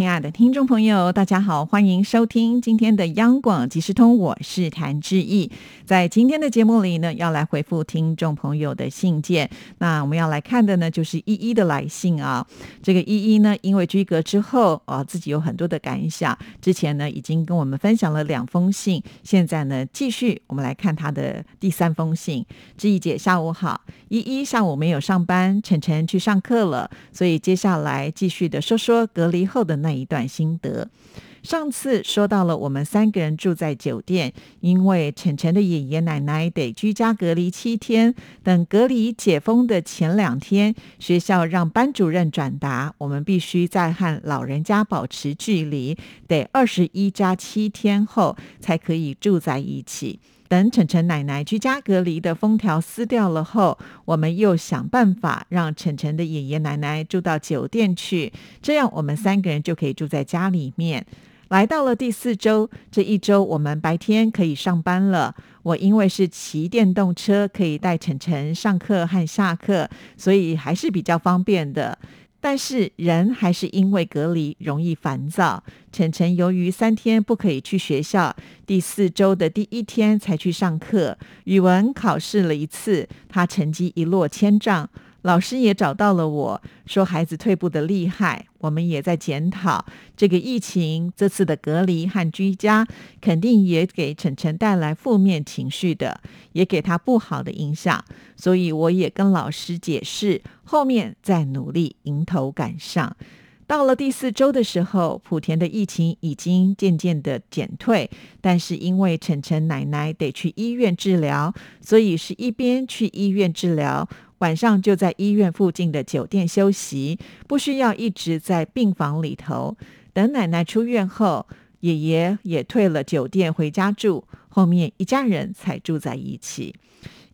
亲爱的听众朋友，大家好，欢迎收听今天的央广即时通，我是谭志毅。在今天的节目里呢，要来回复听众朋友的信件。那我们要来看的呢，就是依依的来信啊。这个依依呢，因为居隔之后啊，自己有很多的感想。之前呢，已经跟我们分享了两封信，现在呢，继续我们来看他的第三封信。志毅姐，下午好。依依上午没有上班，晨晨去上课了，所以接下来继续的说说隔离后的那。一段心得。上次说到了，我们三个人住在酒店，因为晨晨的爷爷奶奶得居家隔离七天。等隔离解封的前两天，学校让班主任转达，我们必须在和老人家保持距离，得二十一加七天后才可以住在一起。等晨晨奶奶居家隔离的封条撕掉了后，我们又想办法让晨晨的爷爷奶奶住到酒店去，这样我们三个人就可以住在家里面。来到了第四周，这一周我们白天可以上班了。我因为是骑电动车，可以带晨晨上课和下课，所以还是比较方便的。但是人还是因为隔离容易烦躁。晨晨由于三天不可以去学校，第四周的第一天才去上课。语文考试了一次，他成绩一落千丈。老师也找到了我说孩子退步的厉害，我们也在检讨这个疫情这次的隔离和居家，肯定也给晨晨带来负面情绪的，也给他不好的影响。所以我也跟老师解释，后面再努力迎头赶上。到了第四周的时候，莆田的疫情已经渐渐的减退，但是因为晨晨奶奶得去医院治疗，所以是一边去医院治疗。晚上就在医院附近的酒店休息，不需要一直在病房里头。等奶奶出院后，爷爷也退了酒店回家住，后面一家人才住在一起。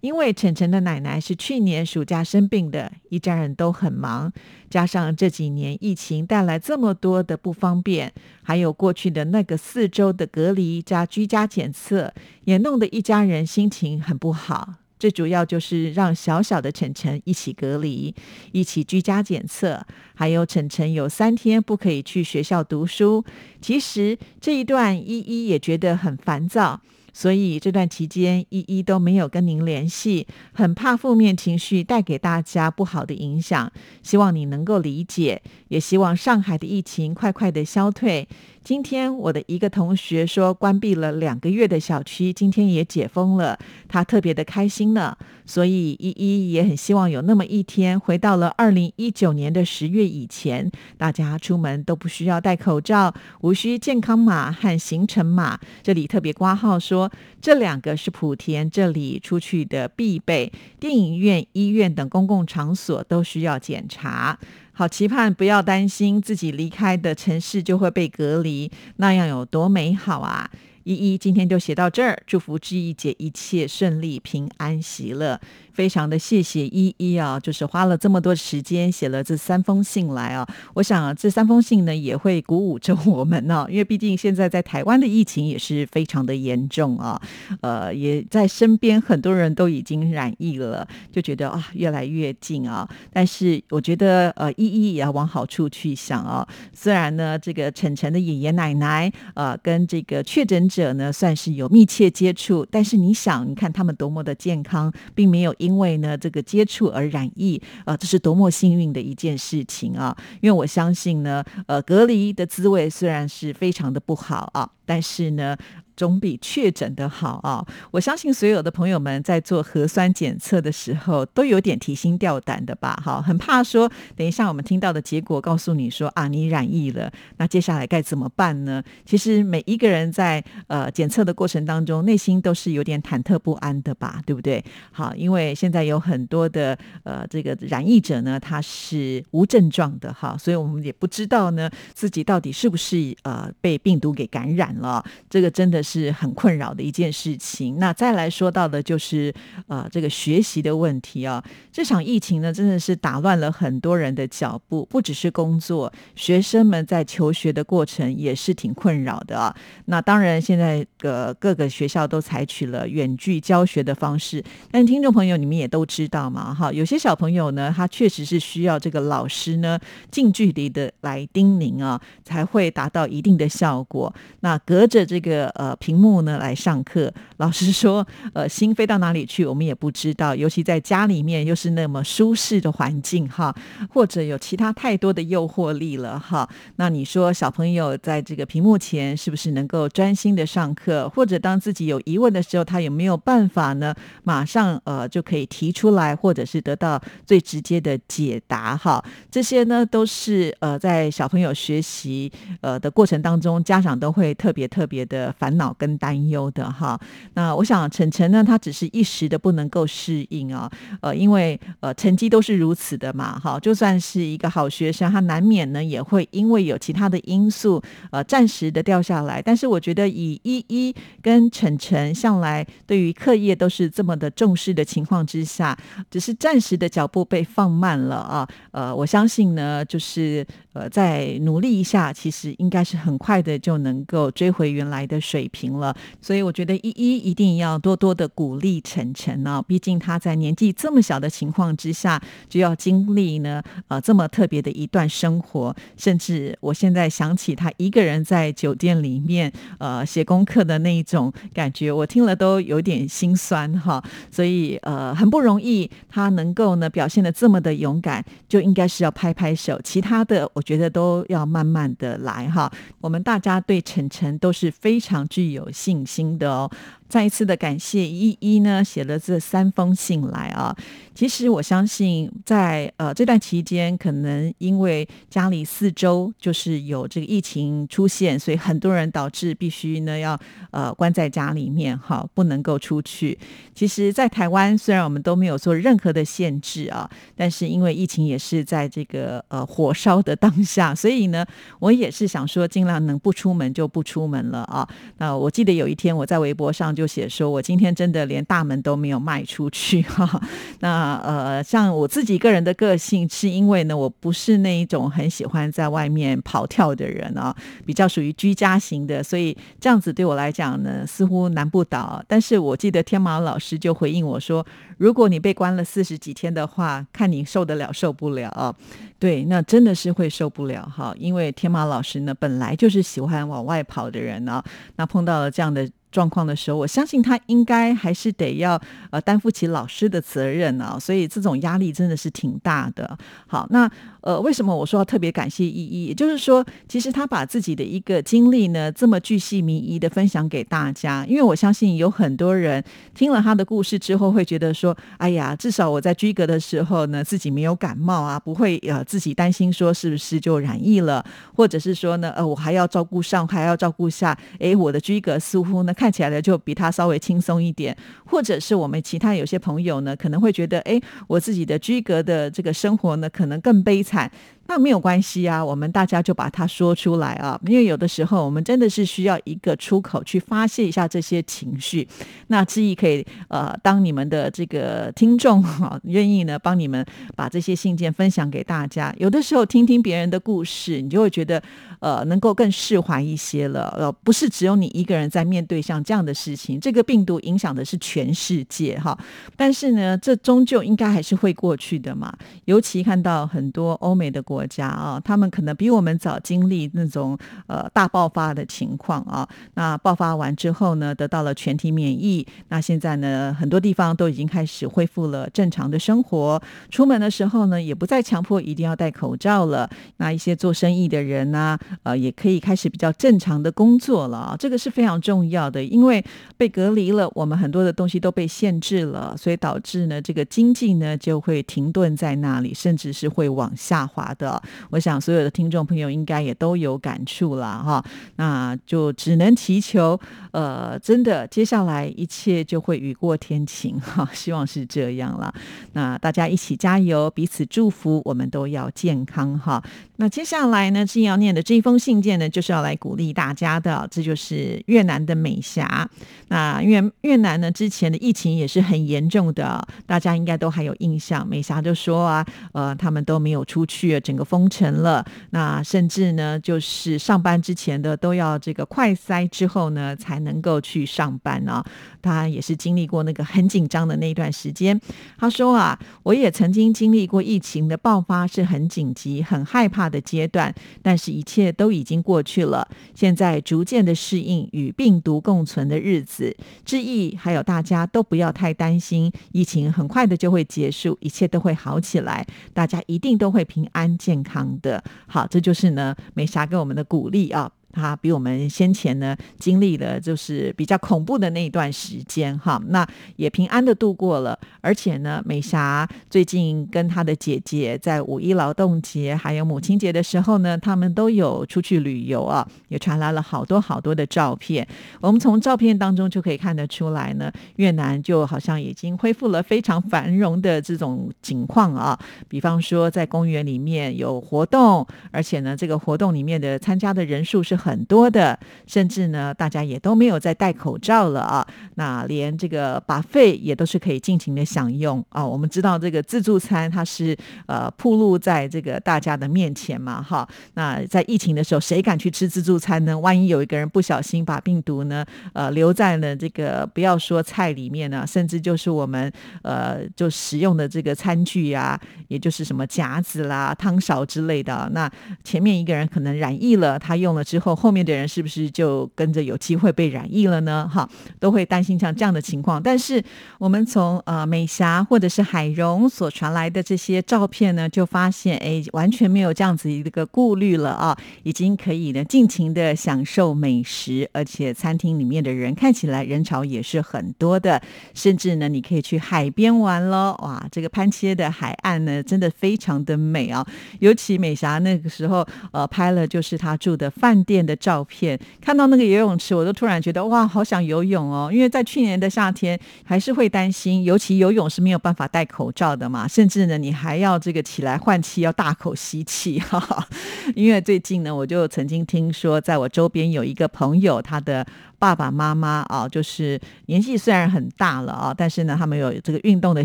因为晨晨的奶奶是去年暑假生病的，一家人都很忙，加上这几年疫情带来这么多的不方便，还有过去的那个四周的隔离加居家检测，也弄得一家人心情很不好。最主要就是让小小的晨晨一起隔离，一起居家检测，还有晨晨有三天不可以去学校读书。其实这一段依依也觉得很烦躁。所以这段期间，依依都没有跟您联系，很怕负面情绪带给大家不好的影响，希望你能够理解，也希望上海的疫情快快的消退。今天我的一个同学说，关闭了两个月的小区，今天也解封了，他特别的开心呢。所以依依也很希望有那么一天，回到了二零一九年的十月以前，大家出门都不需要戴口罩，无需健康码和行程码。这里特别挂号说，这两个是莆田这里出去的必备，电影院、医院等公共场所都需要检查。好，期盼不要担心自己离开的城市就会被隔离，那样有多美好啊！依依今天就写到这儿，祝福志毅姐一切顺利、平安喜乐。非常的谢谢依依啊，就是花了这么多时间写了这三封信来啊。我想这三封信呢也会鼓舞着我们呢，因为毕竟现在在台湾的疫情也是非常的严重啊。呃，也在身边很多人都已经染疫了，就觉得啊越来越近啊。但是我觉得呃依依也要往好处去想啊。虽然呢这个晨晨的爷爷奶奶呃跟这个确诊者呢算是有密切接触，但是你想你看他们多么的健康，并没有因为呢，这个接触而染疫啊，这是多么幸运的一件事情啊！因为我相信呢，呃，隔离的滋味虽然是非常的不好啊，但是呢。总比确诊的好啊！我相信所有的朋友们在做核酸检测的时候都有点提心吊胆的吧？哈，很怕说等一下我们听到的结果告诉你说啊，你染疫了，那接下来该怎么办呢？其实每一个人在呃检测的过程当中，内心都是有点忐忑不安的吧？对不对？好，因为现在有很多的呃这个染疫者呢，他是无症状的哈，所以我们也不知道呢自己到底是不是呃被病毒给感染了。这个真的。是很困扰的一件事情。那再来说到的就是呃这个学习的问题啊，这场疫情呢真的是打乱了很多人的脚步，不只是工作，学生们在求学的过程也是挺困扰的啊。那当然现在个各个学校都采取了远距教学的方式，但听众朋友你们也都知道嘛，哈，有些小朋友呢，他确实是需要这个老师呢近距离的来叮咛啊，才会达到一定的效果。那隔着这个呃屏幕呢来上课，老师说，呃，心飞到哪里去，我们也不知道。尤其在家里面又是那么舒适的环境哈，或者有其他太多的诱惑力了哈。那你说小朋友在这个屏幕前是不是能够专心的上课？或者当自己有疑问的时候，他有没有办法呢？马上呃就可以提出来，或者是得到最直接的解答哈。这些呢都是呃在小朋友学习呃的过程当中，家长都会特别特别的烦恼跟担忧的哈。那我想晨晨呢，他只是一时的不能够适应啊，呃，因为呃成绩都是如此的嘛哈。就算是一个好学生，他难免呢也会因为有其他的因素呃暂时的掉下来。但是我觉得以一一跟晨晨向来对于课业都是这么的重视的情况之下，只是暂时的脚步被放慢了啊。呃，我相信呢，就是呃再努力一下，其实应该是很快的就能够追回原来的水平了。所以我觉得依依一定要多多的鼓励晨晨啊，毕竟他在年纪这么小的情况之下，就要经历呢呃这么特别的一段生活，甚至我现在想起他一个人在酒店里面呃写功课的那一种感觉，我听了都有点心酸哈。所以呃很不容易，他能够呢表现的这么的勇敢，就应该是要拍拍手。其他的我觉得都要慢慢的来哈。我们大家对晨晨都是非常具有信心的哦。再一次的感谢依依呢，写了这三封信来啊。其实我相信，在呃这段期间，可能因为家里四周就是有这个疫情出现，所以很多人导致必须呢要呃关在家里面哈，不能够出去。其实，在台湾虽然我们都没有做任何的限制啊，但是因为疫情也是在这个呃火烧的当下，所以呢，我也是想说，尽量能不出门就不出门了啊。那我记得有一天我在微博上。就写说，我今天真的连大门都没有迈出去哈。那呃，像我自己个人的个性，是因为呢，我不是那一种很喜欢在外面跑跳的人啊，比较属于居家型的，所以这样子对我来讲呢，似乎难不倒。但是我记得天马老师就回应我说，如果你被关了四十几天的话，看你受得了受不了？对，那真的是会受不了哈，因为天马老师呢，本来就是喜欢往外跑的人啊，那碰到了这样的。状况的时候，我相信他应该还是得要呃担负起老师的责任啊，所以这种压力真的是挺大的。好，那。呃，为什么我说要特别感谢依依？也就是说，其实他把自己的一个经历呢，这么巨细靡遗的分享给大家。因为我相信有很多人听了他的故事之后，会觉得说：“哎呀，至少我在居格的时候呢，自己没有感冒啊，不会呃自己担心说是不是就染疫了，或者是说呢，呃，我还要照顾上，还要照顾下，哎，我的居格似乎呢看看起来呢就比他稍微轻松一点。或者是我们其他有些朋友呢，可能会觉得，哎，我自己的居格的这个生活呢，可能更悲惨。那没有关系啊，我们大家就把它说出来啊，因为有的时候我们真的是需要一个出口去发泄一下这些情绪。那志毅可以呃，当你们的这个听众哈，愿意呢帮你们把这些信件分享给大家。有的时候听听别人的故事，你就会觉得呃，能够更释怀一些了。呃，不是只有你一个人在面对像这样的事情，这个病毒影响的是全世界哈。但是呢，这终究应该还是会过去的嘛。尤其看到很多欧美的国国家啊，他们可能比我们早经历那种呃大爆发的情况啊。那爆发完之后呢，得到了全体免疫。那现在呢，很多地方都已经开始恢复了正常的生活。出门的时候呢，也不再强迫一定要戴口罩了。那一些做生意的人呢，呃，也可以开始比较正常的工作了。这个是非常重要的，因为被隔离了，我们很多的东西都被限制了，所以导致呢，这个经济呢就会停顿在那里，甚至是会往下滑的。的。我想所有的听众朋友应该也都有感触了哈。那就只能祈求，呃，真的接下来一切就会雨过天晴哈，希望是这样了。那大家一起加油，彼此祝福，我们都要健康哈。那接下来呢，志要念的这一封信件呢，就是要来鼓励大家的，这就是越南的美霞。那因为越南呢之前的疫情也是很严重的，大家应该都还有印象。美霞就说啊，呃，他们都没有出去，整个封城了。那甚至呢，就是上班之前的都要这个快塞之后呢，才能够去上班啊。他也是经历过那个很紧张的那一段时间。他说啊，我也曾经经历过疫情的爆发，是很紧急、很害怕的阶段，但是一切都已经过去了。现在逐渐的适应与病毒共存的日子。致意还有大家都不要太担心，疫情很快的就会结束，一切都会好起来，大家一定都会平安健康的。好，这就是呢美霞给我们的鼓励啊。他比我们先前呢经历了就是比较恐怖的那一段时间哈，那也平安的度过了。而且呢，美霞最近跟她的姐姐在五一劳动节还有母亲节的时候呢，他们都有出去旅游啊，也传来了好多好多的照片。我们从照片当中就可以看得出来呢，越南就好像已经恢复了非常繁荣的这种情况啊。比方说在公园里面有活动，而且呢，这个活动里面的参加的人数是。很多的，甚至呢，大家也都没有再戴口罩了啊。那连这个把费也都是可以尽情的享用啊。我们知道这个自助餐它是呃铺露在这个大家的面前嘛，哈。那在疫情的时候，谁敢去吃自助餐呢？万一有一个人不小心把病毒呢，呃，留在了这个不要说菜里面呢，甚至就是我们呃就使用的这个餐具呀，也就是什么夹子啦、汤勺之类的。那前面一个人可能染疫了，他用了之后。后面的人是不是就跟着有机会被染疫了呢？哈，都会担心像这样的情况。但是我们从呃美霞或者是海荣所传来的这些照片呢，就发现哎，完全没有这样子一个顾虑了啊，已经可以呢尽情的享受美食，而且餐厅里面的人看起来人潮也是很多的，甚至呢你可以去海边玩喽。哇，这个潘切的海岸呢，真的非常的美啊，尤其美霞那个时候呃拍了就是她住的饭店。的照片，看到那个游泳池，我都突然觉得哇，好想游泳哦！因为在去年的夏天，还是会担心，尤其游泳是没有办法戴口罩的嘛，甚至呢，你还要这个起来换气，要大口吸气。哈哈。因为最近呢，我就曾经听说，在我周边有一个朋友，他的。爸爸妈妈啊，就是年纪虽然很大了啊，但是呢，他们有这个运动的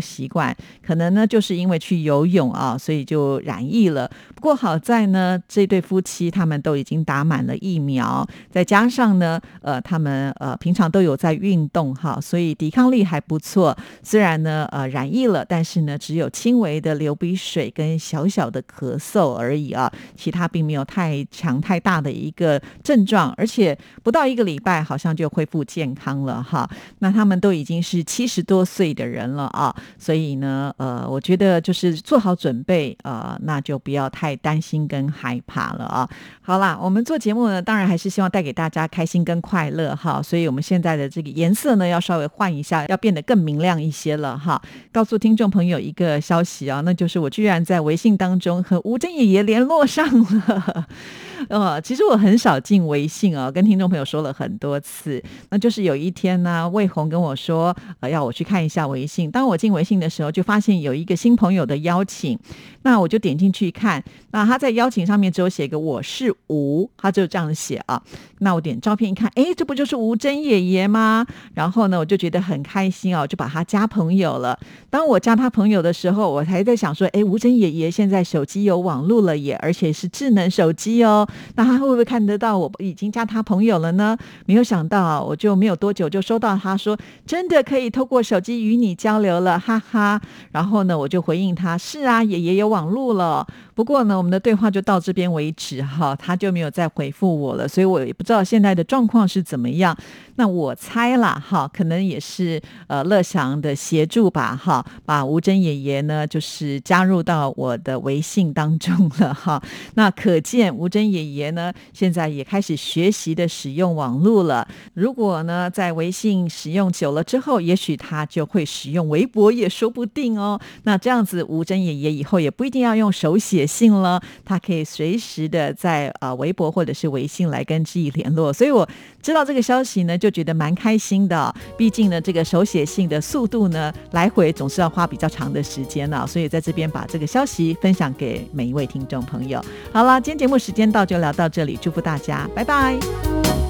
习惯，可能呢，就是因为去游泳啊，所以就染疫了。不过好在呢，这对夫妻他们都已经打满了疫苗，再加上呢，呃，他们呃平常都有在运动哈，所以抵抗力还不错。虽然呢，呃，染疫了，但是呢，只有轻微的流鼻水跟小小的咳嗽而已啊，其他并没有太强太大的一个症状，而且不到一个礼拜，好。就恢复健康了哈，那他们都已经是七十多岁的人了啊，所以呢，呃，我觉得就是做好准备，呃，那就不要太担心跟害怕了啊。好啦，我们做节目呢，当然还是希望带给大家开心跟快乐哈，所以我们现在的这个颜色呢，要稍微换一下，要变得更明亮一些了哈。告诉听众朋友一个消息啊，那就是我居然在微信当中和吴珍爷爷联络上了。呃，其实我很少进微信啊，跟听众朋友说了很多次。那就是有一天呢，魏红跟我说，呃，要我去看一下微信。当我进微信的时候，就发现有一个新朋友的邀请，那我就点进去看。那他在邀请上面只有写个我是吴，他就这样写啊。那我点照片一看，哎，这不就是吴真爷爷吗？然后呢，我就觉得很开心哦，就把他加朋友了。当我加他朋友的时候，我还在想说，哎，吴真爷爷现在手机有网络了耶，而且是智能手机哦。那他会不会看得到我已经加他朋友了呢？没有想到，我就没有多久就收到他说真的可以透过手机与你交流了，哈哈。然后呢，我就回应他是啊，也也有网络了。不过呢，我们的对话就到这边为止哈，他就没有再回复我了，所以我也不知道现在的状况是怎么样。那我猜啦，哈，可能也是呃乐祥的协助吧，哈，把吴珍爷爷呢就是加入到我的微信当中了，哈。那可见吴珍爷爷呢现在也开始学习的使用网络了。如果呢在微信使用久了之后，也许他就会使用微博，也说不定哦。那这样子，吴珍爷爷以后也不一定要用手写信了，他可以随时的在呃微博或者是微信来跟志毅联络。所以我知道这个消息呢，就觉得蛮开心的。毕竟呢，这个手写信的速度呢，来回总是要花比较长的时间呢。所以在这边把这个消息分享给每一位听众朋友。好了，今天节目时间到，就聊到这里，祝福大家，拜拜。